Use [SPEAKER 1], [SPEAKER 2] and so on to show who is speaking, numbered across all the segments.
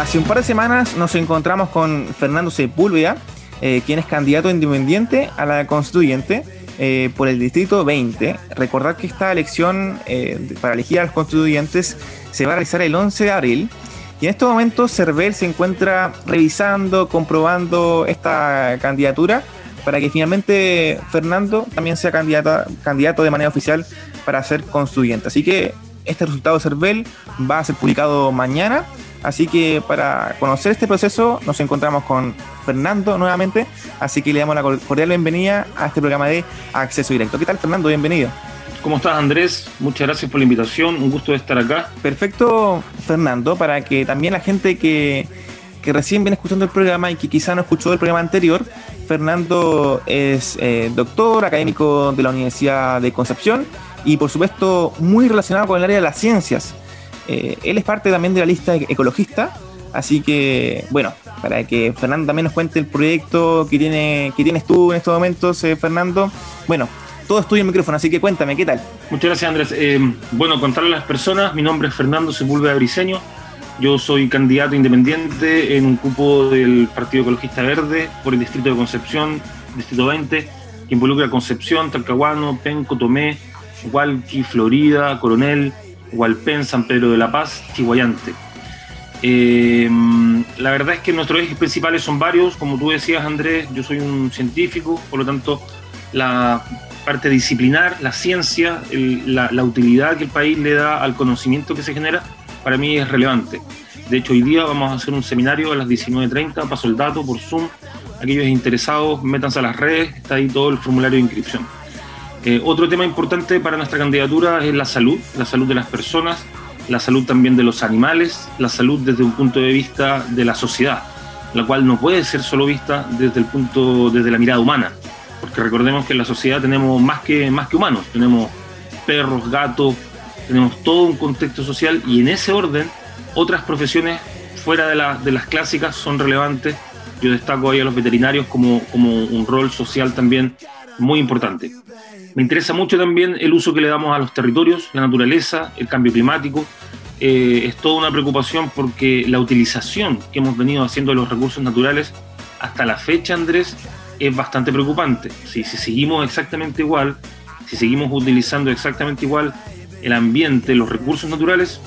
[SPEAKER 1] Hace un par de semanas nos encontramos con Fernando Sepúlveda, eh, quien es candidato independiente a la constituyente eh, por el distrito 20. Recordar que esta elección eh, para elegir a los constituyentes se va a realizar el 11 de abril. Y en estos momentos CERVEL se encuentra revisando, comprobando esta candidatura para que finalmente Fernando también sea candidato, candidato de manera oficial para ser constituyente. Así que este resultado de CERVEL va a ser publicado mañana Así que para conocer este proceso nos encontramos con Fernando nuevamente, así que le damos la cordial bienvenida a este programa de Acceso Directo. ¿Qué tal Fernando? Bienvenido.
[SPEAKER 2] ¿Cómo estás Andrés? Muchas gracias por la invitación, un gusto estar acá.
[SPEAKER 1] Perfecto Fernando, para que también la gente que, recién viene escuchando el programa y que quizá no escuchó el programa anterior, Fernando es eh, doctor académico de la Universidad de Concepción y por supuesto muy relacionado con el área de las ciencias. Eh, él es parte también de la lista ecologista, así que, bueno, para que Fernando también nos cuente el proyecto que, tiene, que tienes tú en estos momentos, eh, Fernando. Bueno, todo es tuyo el micrófono, así que cuéntame, ¿qué tal?
[SPEAKER 2] Muchas gracias, Andrés. Eh, bueno, contarle a las personas, mi nombre es Fernando Sepúlveda Briseño, yo soy candidato independiente en un cupo del Partido Ecologista Verde por el Distrito de Concepción, Distrito 20, que involucra Concepción, Talcahuano, Penco, Tomé, Hualqui, Florida, Coronel, Hualpén, San Pedro de la Paz, Chihuayante. Eh, la verdad es que nuestros ejes principales son varios, como tú decías Andrés, yo soy un científico, por lo tanto la parte disciplinar, la ciencia, la, la, utilidad que el país le da al conocimiento que se genera, para mí es relevante. De hecho, hoy día vamos a hacer un seminario a las 19.30, paso el dato por Zoom. Aquellos interesados, métanse a las redes, está ahí todo el formulario de inscripción. Eh, otro tema importante para nuestra candidatura es la salud, la salud de las personas, la salud también de los animales, la salud desde un punto de vista de la sociedad, la cual no puede ser solo vista desde el punto, desde la mirada humana, porque recordemos que en la sociedad tenemos más que, más que humanos, tenemos perros, gatos, tenemos todo un contexto social y en ese orden otras profesiones fuera de, de las clásicas son relevantes. Yo destaco ahí a los veterinarios como, como un rol social también muy importante. Me interesa mucho también el uso que le damos a los territorios, la naturaleza, el cambio climático. Eh, es toda una preocupación porque la utilización que hemos venido haciendo de los recursos naturales hasta la fecha, Andrés, es bastante preocupante. Si, seguimos exactamente igual, si seguimos utilizando exactamente igual el ambiente, los recursos naturales,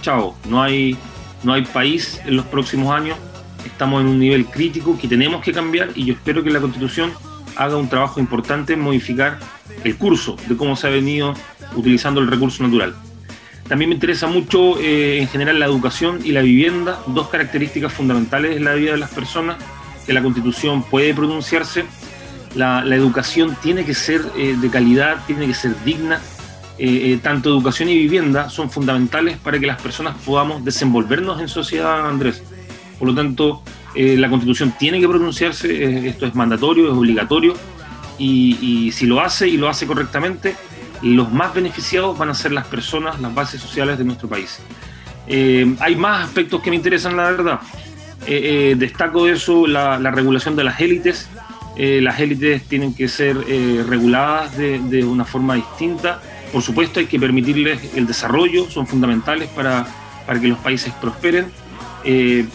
[SPEAKER 2] chao, no hay, no hay país en los próximos años. Estamos en un nivel crítico que tenemos que cambiar y yo espero que la Constitución haga un trabajo importante en modificar el curso de cómo se ha venido utilizando el recurso natural. También me interesa mucho eh, en general la educación y la vivienda, dos características fundamentales en la vida de las personas que la Constitución puede pronunciarse. La, educación tiene que ser eh, de calidad, tiene que ser digna. Eh, tanto educación y vivienda son fundamentales para que las personas podamos desenvolvernos en sociedad, Andrés. Por lo tanto, la Constitución tiene que pronunciarse, esto es mandatorio, es obligatorio, y, si lo hace y lo hace correctamente, los más beneficiados van a ser las personas, las bases sociales de nuestro país. Eh, hay más aspectos que me interesan, la verdad. Eh, eh, destaco de eso la, regulación de las élites. las élites tienen que ser reguladas de, de, una forma distinta. Por supuesto, hay que permitirles el desarrollo, son fundamentales para, para que los países prosperen.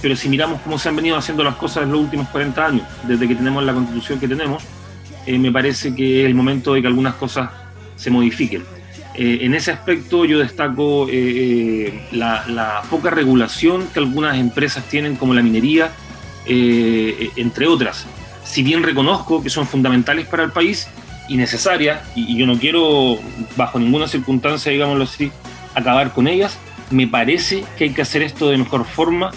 [SPEAKER 2] pero si miramos cómo se han venido haciendo las cosas en los últimos 40 años, desde que tenemos la constitución que tenemos, eh, me parece que es el momento de que algunas cosas se modifiquen. Eh, en ese aspecto yo destaco eh, la, poca regulación que algunas empresas tienen como la minería, entre otras. Si bien reconozco que son fundamentales para el país y necesarias, y, yo no quiero bajo ninguna circunstancia, digámoslo así, acabar con ellas, me parece que hay que hacer esto de mejor forma,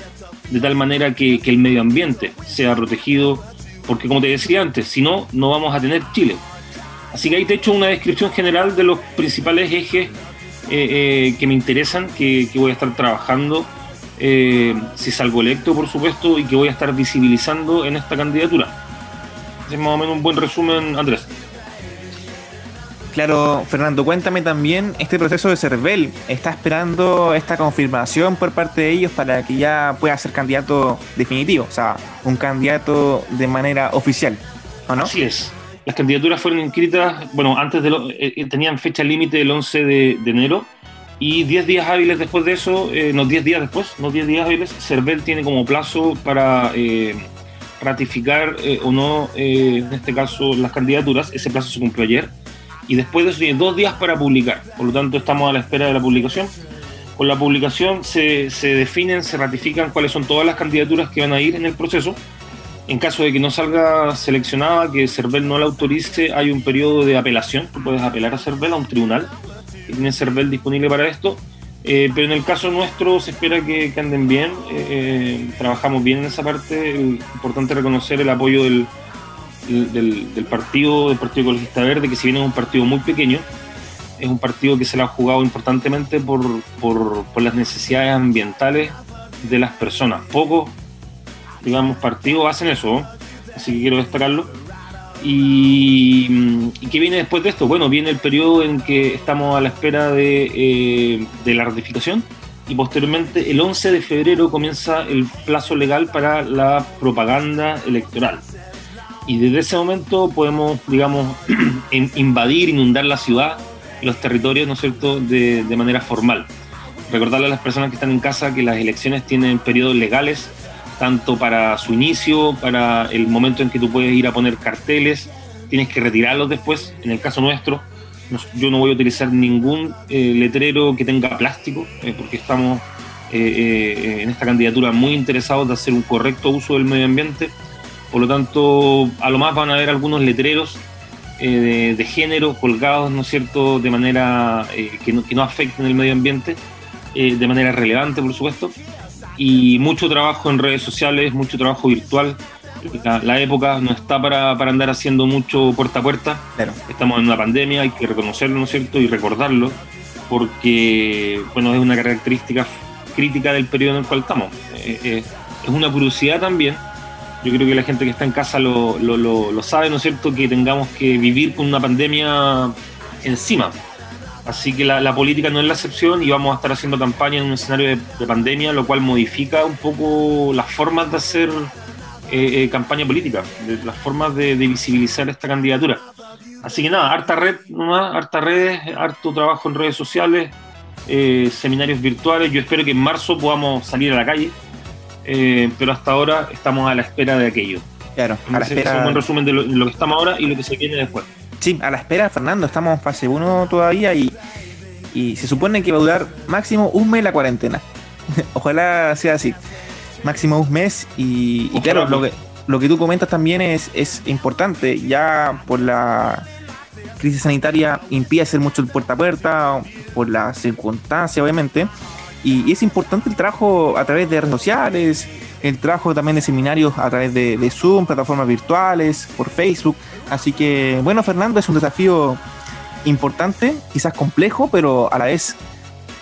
[SPEAKER 2] de tal manera que, que el medio ambiente sea protegido porque como te decía antes, si no, no vamos a tener Chile. Así que ahí te he hecho una descripción general de los principales ejes eh, eh, que me interesan, que, voy a estar trabajando, eh, si salgo electo, por supuesto, y que voy a estar visibilizando en esta candidatura. Es más o menos un buen resumen, Andrés.
[SPEAKER 1] Claro, Fernando, cuéntame también este proceso de CERVEL. ¿Está esperando esta confirmación por parte de ellos para que ya pueda ser candidato definitivo? O sea, un candidato de manera oficial, ¿o no?
[SPEAKER 2] Así es. Las candidaturas fueron inscritas, bueno, antes de lo, eh, eh, tenían fecha límite el 11 de, enero Y 10 días hábiles después de eso, eh, no 10 días después, no 10 días hábiles, CERVEL tiene como plazo para ratificar o no, en este caso, las candidaturas. Ese plazo se cumplió ayer. Y después de eso tiene dos días para publicar. Por lo tanto, estamos a la espera de la publicación. Con la publicación se, se definen, se ratifican cuáles son todas las candidaturas que van a ir en el proceso. En caso de que no salga seleccionada, que CERVEL no la autorice, hay un periodo de apelación. Tú puedes apelar a CERVEL a un tribunal que tiene CERVEL disponible para esto. Eh, pero en el caso nuestro se espera que, anden bien. Eh, eh, trabajamos bien en esa parte. Es importante reconocer el apoyo del, del, partido, del Partido Ecologista Verde, que si bien es un partido muy pequeño, es un partido que se lo ha jugado importantemente por, por, las necesidades ambientales de las personas. Pocos, digamos, partidos hacen eso, así que quiero destacarlo. Y, qué viene después de esto? Bueno, viene el periodo en que estamos a la espera de, eh, de, la ratificación y posteriormente el 11 de febrero comienza el plazo legal para la propaganda electoral. Y desde ese momento podemos, digamos, invadir, inundar la ciudad los territorios, ¿no es cierto?, de, de manera formal. Recordarle a las personas que están en casa que las elecciones tienen periodos legales tanto para su inicio, para el momento en que tú puedes ir a poner carteles, tienes que retirarlos después. En el caso nuestro, yo no voy a utilizar ningún eh, letrero que tenga plástico, eh, porque estamos eh, en esta candidatura muy interesados de hacer un correcto uso del medio ambiente. Por lo tanto, a lo más van a haber algunos letreros de, de, género colgados, ¿no es cierto?, de manera que no, que, no, afecten el medio ambiente, de manera relevante, por supuesto y mucho trabajo en redes sociales, mucho trabajo virtual. La, época no está para, para, andar haciendo mucho puerta a puerta. Estamos en una pandemia, hay que reconocerlo, ¿no es cierto? Y recordarlo, porque, bueno, es una característica crítica del periodo en el cual estamos. Eh, eh, es una curiosidad también. Yo creo que la gente que está en casa lo, lo, lo, lo sabe, ¿no es cierto? Que tengamos que vivir con una pandemia encima. Así que la, política no es la excepción y vamos a estar haciendo campaña en un escenario de, pandemia, lo cual modifica un poco las formas de hacer eh, eh, campaña política, las formas de, visibilizar esta candidatura. Así que nada, harta red, nomás, harta redes, harto trabajo en redes sociales, eh, seminarios virtuales. Yo espero que en marzo podamos salir a la calle, pero hasta ahora estamos a la espera de aquello.
[SPEAKER 1] Claro, a la espera.
[SPEAKER 2] Es un buen resumen de lo que estamos ahora y lo que se viene después.
[SPEAKER 1] Sí, a la espera, Fernando, estamos en fase 1 todavía y, se supone que va a durar máximo un mes la cuarentena. Ojalá sea así. Máximo un mes y, claro, lo que, lo que tú comentas también es, es importante. Ya por la crisis sanitaria impide hacer mucho el puerta a puerta, por las circunstancias, obviamente. Y, es importante el trabajo a través de redes sociales, el trabajo también de seminarios a través de, Zoom, plataformas virtuales, por Facebook. Así que, bueno, Fernando, es un desafío importante, quizás complejo, pero a la vez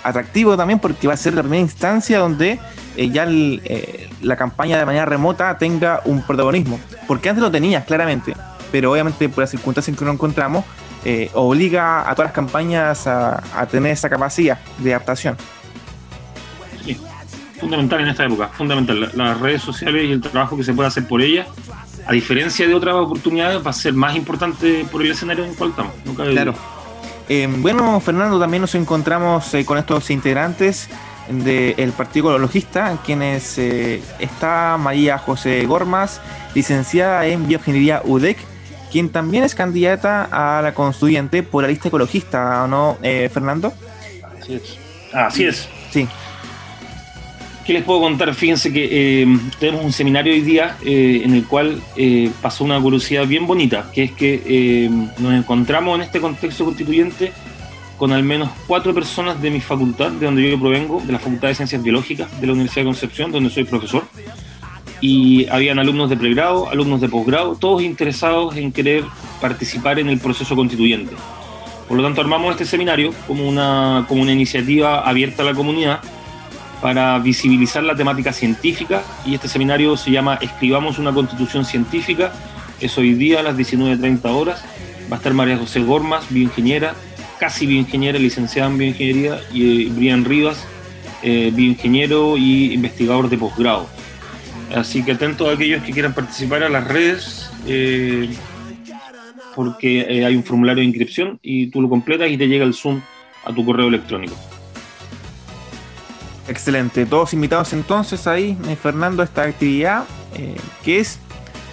[SPEAKER 1] atractivo también porque va a ser la primera instancia donde eh, ya eh, la campaña de manera remota tenga un protagonismo. Porque antes lo tenías, claramente, pero obviamente por las circunstancias en que nos encontramos, eh, obliga a todas las campañas a, tener esa capacidad de adaptación.
[SPEAKER 2] Fundamental en esta época, fundamental. Las redes sociales y el trabajo que se puede hacer por ellas a diferencia de otras oportunidades, va a ser más importante por el escenario en el cual estamos.
[SPEAKER 1] claro. Eh, bueno, Fernando, también nos encontramos eh, con estos integrantes del Partido Ecologista, quienes eh, está María José Gormas, licenciada en Bioingeniería UDEC, quien también es candidata a la constituyente por la lista ecologista, ¿no, Fernando?
[SPEAKER 2] Así es. Así es.
[SPEAKER 1] Sí.
[SPEAKER 2] ¿Qué les puedo contar? Fíjense que eh, tenemos un seminario hoy día eh, en el cual eh, pasó una curiosidad bien bonita, que es que nos encontramos en este contexto constituyente con al menos cuatro personas de mi facultad, de donde yo provengo, de la Facultad de Ciencias Biológicas de la Universidad de Concepción, donde soy profesor. Y habían alumnos de pregrado, alumnos de posgrado, todos interesados en querer participar en el proceso constituyente. Por lo tanto, armamos este seminario como una, como una iniciativa abierta a la comunidad para visibilizar la temática científica y este seminario se llama Escribamos una constitución científica. Es hoy día a las 19.30 horas. Va a estar María José Gormas, bioingeniera, casi bioingeniera, licenciada en bioingeniería, y eh, Brian Rivas, eh, bioingeniero y investigador de posgrado. Así que atentos a aquellos que quieran participar a las redes, eh, porque hay un formulario de inscripción y tú lo completas y te llega el Zoom a tu correo electrónico.
[SPEAKER 1] Excelente, todos invitados entonces ahí, eh, Fernando, a esta actividad eh, que es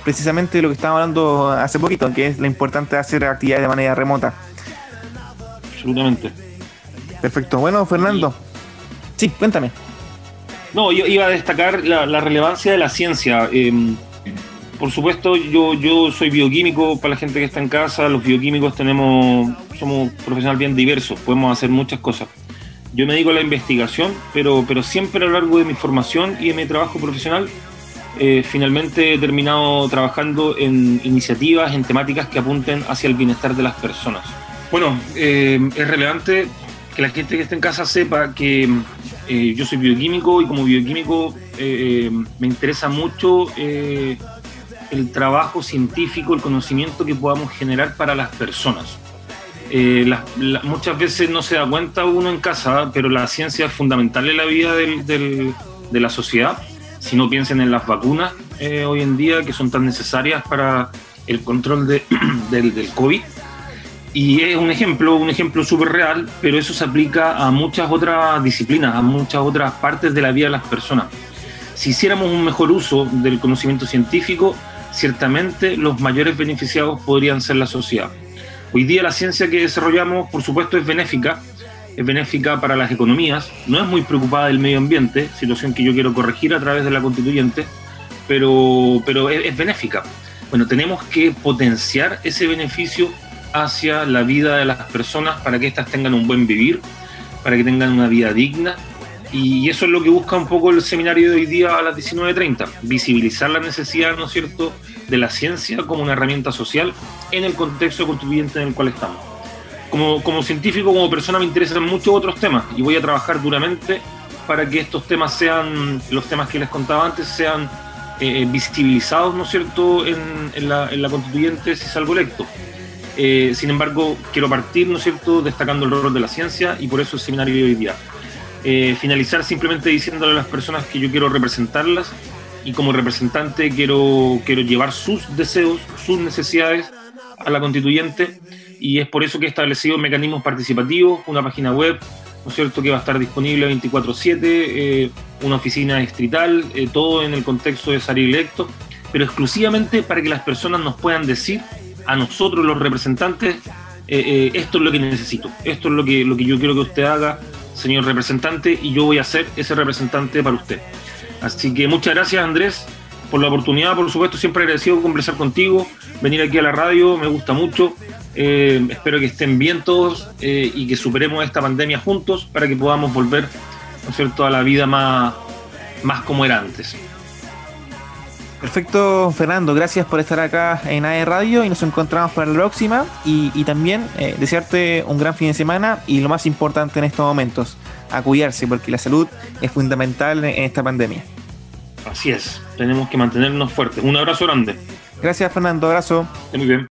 [SPEAKER 1] precisamente lo que estábamos hablando hace poquito, que es lo importante de hacer actividades de manera remota.
[SPEAKER 2] Absolutamente.
[SPEAKER 1] Perfecto, bueno, Fernando. Sí, cuéntame.
[SPEAKER 2] No, yo iba a destacar la, relevancia de la ciencia. Em, por supuesto, yo, yo soy bioquímico, para la gente que está en casa, los bioquímicos tenemos, somos profesionales bien diversos, podemos hacer muchas cosas. Yo me dedico a la investigación, pero, pero siempre a lo largo de mi formación y de mi trabajo profesional, eh, finalmente he terminado trabajando en iniciativas, en temáticas que apunten hacia el bienestar de las personas. Bueno, eh, es relevante que la gente que esté en casa sepa que eh, yo soy bioquímico y como bioquímico me interesa mucho el trabajo científico, el conocimiento que podamos generar para las personas. Muchas veces no se da cuenta uno en casa, pero la ciencia es fundamental en la vida de la sociedad. Si no piensen en las vacunas hoy en día que son tan necesarias para el control del, del COVID y es un ejemplo, un ejemplo súper real, pero eso se aplica a muchas otras disciplinas, a muchas otras partes de la vida de las personas. Si hiciéramos un mejor uso del conocimiento científico, ciertamente los mayores beneficiados podrían ser la sociedad. Hoy día la ciencia que desarrollamos, por supuesto, es benéfica, es benéfica para las economías, no es muy preocupada del medio ambiente, situación que yo quiero corregir a través de la constituyente, pero, pero es, es benéfica. Bueno, tenemos que potenciar ese beneficio hacia la vida de las personas para que éstas tengan un buen vivir, para que tengan una vida digna. Y eso es lo que busca un poco el seminario de hoy día a las 19.30, visibilizar la necesidad, ¿no es cierto?, de la ciencia como una herramienta social en el contexto constituyente en el cual estamos. Como, como científico, como persona, me interesan muchos otros temas y voy a trabajar duramente para que estos temas sean, los temas que les contaba antes, sean eh, visibilizados, ¿no es cierto?, en, en, la, en la constituyente si salgo electo. Eh, sin embargo, quiero partir, ¿no es cierto?, destacando el rol de la ciencia y por eso el seminario de hoy día. Eh, finalizar simplemente diciéndole a las personas que yo quiero representarlas y como representante quiero, quiero llevar sus deseos, sus necesidades a la constituyente y es por eso que he establecido mecanismos participativos, una página web, ¿no es cierto?, que va a estar disponible 24/7, eh, una oficina distrital, todo en el contexto de salir electo, pero exclusivamente para que las personas nos puedan decir a nosotros los representantes, eh, eh, esto es lo que necesito, esto es lo que, lo que yo quiero que usted haga, señor representante, y yo voy a ser ese representante para usted. Así que muchas gracias Andrés por la oportunidad, por supuesto, siempre agradecido conversar contigo, venir aquí a la radio, me gusta mucho. Eh, espero que estén bien todos y que superemos esta pandemia juntos para que podamos volver a la vida más, más como era antes.
[SPEAKER 1] Perfecto, Fernando. Gracias por estar acá en AE Radio y nos encontramos para la próxima. Y, también eh, desearte un gran fin de semana y lo más importante en estos momentos, a cuidarse porque la salud es fundamental en esta pandemia.
[SPEAKER 2] Así es, tenemos que mantenernos fuertes. Un abrazo grande.
[SPEAKER 1] Gracias, Fernando. Abrazo.
[SPEAKER 2] Muy bien.